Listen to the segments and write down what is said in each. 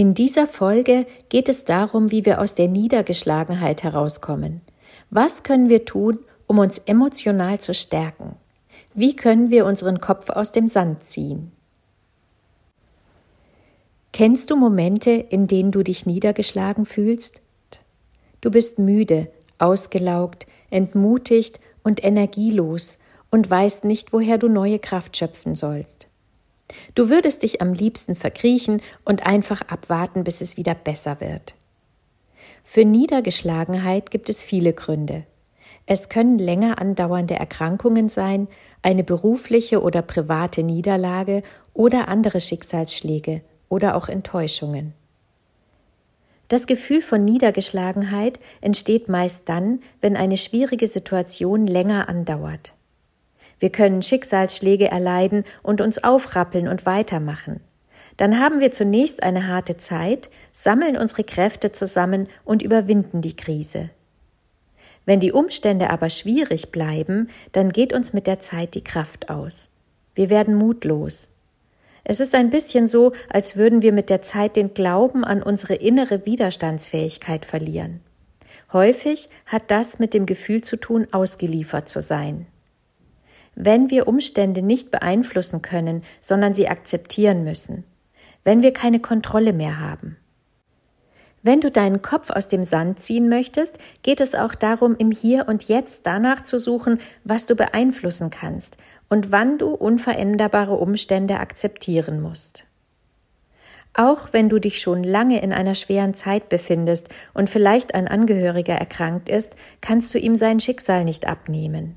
In dieser Folge geht es darum, wie wir aus der Niedergeschlagenheit herauskommen. Was können wir tun, um uns emotional zu stärken? Wie können wir unseren Kopf aus dem Sand ziehen? Kennst du Momente, in denen du dich niedergeschlagen fühlst? Du bist müde, ausgelaugt, entmutigt und energielos und weißt nicht, woher du neue Kraft schöpfen sollst. Du würdest dich am liebsten verkriechen und einfach abwarten, bis es wieder besser wird. Für Niedergeschlagenheit gibt es viele Gründe. Es können länger andauernde Erkrankungen sein, eine berufliche oder private Niederlage oder andere Schicksalsschläge oder auch Enttäuschungen. Das Gefühl von Niedergeschlagenheit entsteht meist dann, wenn eine schwierige Situation länger andauert. Wir können Schicksalsschläge erleiden und uns aufrappeln und weitermachen. Dann haben wir zunächst eine harte Zeit, sammeln unsere Kräfte zusammen und überwinden die Krise. Wenn die Umstände aber schwierig bleiben, dann geht uns mit der Zeit die Kraft aus. Wir werden mutlos. Es ist ein bisschen so, als würden wir mit der Zeit den Glauben an unsere innere Widerstandsfähigkeit verlieren. Häufig hat das mit dem Gefühl zu tun, ausgeliefert zu sein. Wenn wir Umstände nicht beeinflussen können, sondern sie akzeptieren müssen. Wenn wir keine Kontrolle mehr haben. Wenn du deinen Kopf aus dem Sand ziehen möchtest, geht es auch darum, im Hier und Jetzt danach zu suchen, was du beeinflussen kannst und wann du unveränderbare Umstände akzeptieren musst. Auch wenn du dich schon lange in einer schweren Zeit befindest und vielleicht ein Angehöriger erkrankt ist, kannst du ihm sein Schicksal nicht abnehmen.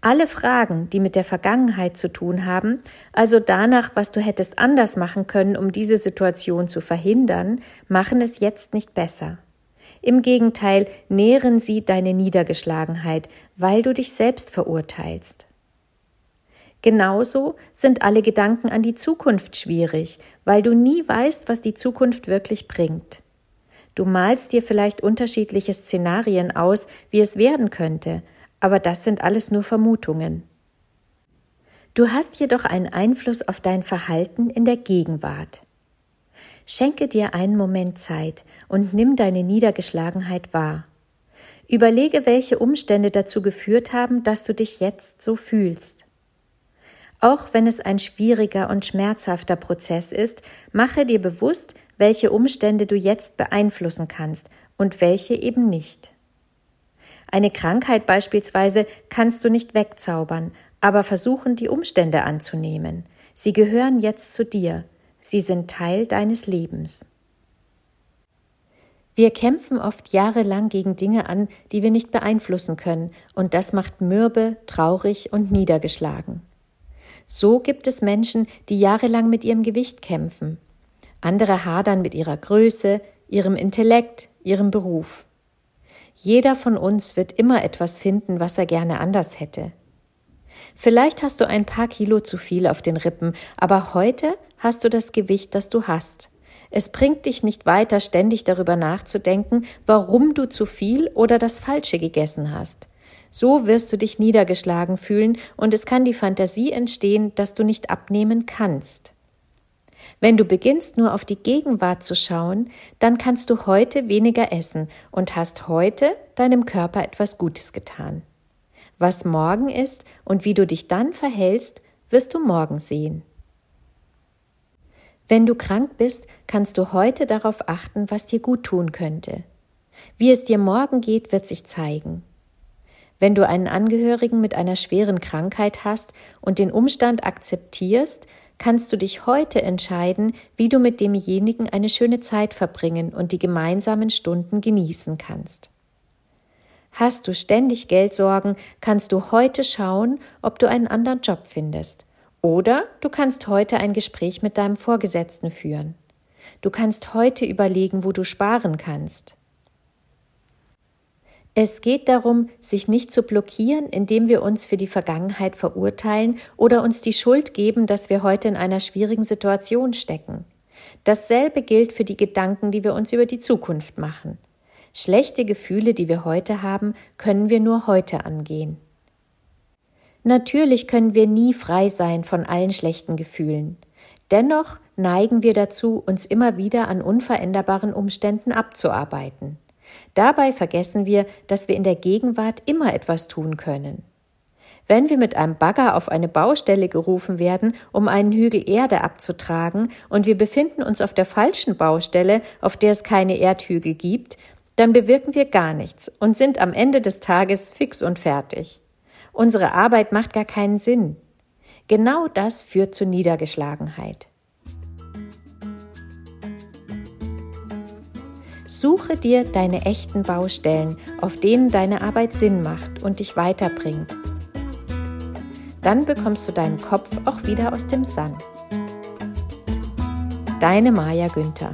Alle Fragen, die mit der Vergangenheit zu tun haben, also danach, was du hättest anders machen können, um diese Situation zu verhindern, machen es jetzt nicht besser. Im Gegenteil, nähren sie deine Niedergeschlagenheit, weil du dich selbst verurteilst. Genauso sind alle Gedanken an die Zukunft schwierig, weil du nie weißt, was die Zukunft wirklich bringt. Du malst dir vielleicht unterschiedliche Szenarien aus, wie es werden könnte, aber das sind alles nur Vermutungen. Du hast jedoch einen Einfluss auf dein Verhalten in der Gegenwart. Schenke dir einen Moment Zeit und nimm deine Niedergeschlagenheit wahr. Überlege, welche Umstände dazu geführt haben, dass du dich jetzt so fühlst. Auch wenn es ein schwieriger und schmerzhafter Prozess ist, mache dir bewusst, welche Umstände du jetzt beeinflussen kannst und welche eben nicht. Eine Krankheit beispielsweise kannst du nicht wegzaubern, aber versuchen, die Umstände anzunehmen. Sie gehören jetzt zu dir. Sie sind Teil deines Lebens. Wir kämpfen oft jahrelang gegen Dinge an, die wir nicht beeinflussen können, und das macht mürbe, traurig und niedergeschlagen. So gibt es Menschen, die jahrelang mit ihrem Gewicht kämpfen. Andere hadern mit ihrer Größe, ihrem Intellekt, ihrem Beruf. Jeder von uns wird immer etwas finden, was er gerne anders hätte. Vielleicht hast du ein paar Kilo zu viel auf den Rippen, aber heute hast du das Gewicht, das du hast. Es bringt dich nicht weiter, ständig darüber nachzudenken, warum du zu viel oder das Falsche gegessen hast. So wirst du dich niedergeschlagen fühlen und es kann die Fantasie entstehen, dass du nicht abnehmen kannst. Wenn du beginnst nur auf die Gegenwart zu schauen, dann kannst du heute weniger essen und hast heute deinem Körper etwas Gutes getan. Was morgen ist und wie du dich dann verhältst, wirst du morgen sehen. Wenn du krank bist, kannst du heute darauf achten, was dir gut tun könnte. Wie es dir morgen geht, wird sich zeigen. Wenn du einen Angehörigen mit einer schweren Krankheit hast und den Umstand akzeptierst, kannst du dich heute entscheiden, wie du mit demjenigen eine schöne Zeit verbringen und die gemeinsamen Stunden genießen kannst. Hast du ständig Geldsorgen, kannst du heute schauen, ob du einen anderen Job findest. Oder du kannst heute ein Gespräch mit deinem Vorgesetzten führen. Du kannst heute überlegen, wo du sparen kannst. Es geht darum, sich nicht zu blockieren, indem wir uns für die Vergangenheit verurteilen oder uns die Schuld geben, dass wir heute in einer schwierigen Situation stecken. Dasselbe gilt für die Gedanken, die wir uns über die Zukunft machen. Schlechte Gefühle, die wir heute haben, können wir nur heute angehen. Natürlich können wir nie frei sein von allen schlechten Gefühlen. Dennoch neigen wir dazu, uns immer wieder an unveränderbaren Umständen abzuarbeiten. Dabei vergessen wir, dass wir in der Gegenwart immer etwas tun können. Wenn wir mit einem Bagger auf eine Baustelle gerufen werden, um einen Hügel Erde abzutragen, und wir befinden uns auf der falschen Baustelle, auf der es keine Erdhügel gibt, dann bewirken wir gar nichts und sind am Ende des Tages fix und fertig. Unsere Arbeit macht gar keinen Sinn. Genau das führt zur Niedergeschlagenheit. Suche dir deine echten Baustellen, auf denen deine Arbeit Sinn macht und dich weiterbringt. Dann bekommst du deinen Kopf auch wieder aus dem Sand. Deine Maja Günther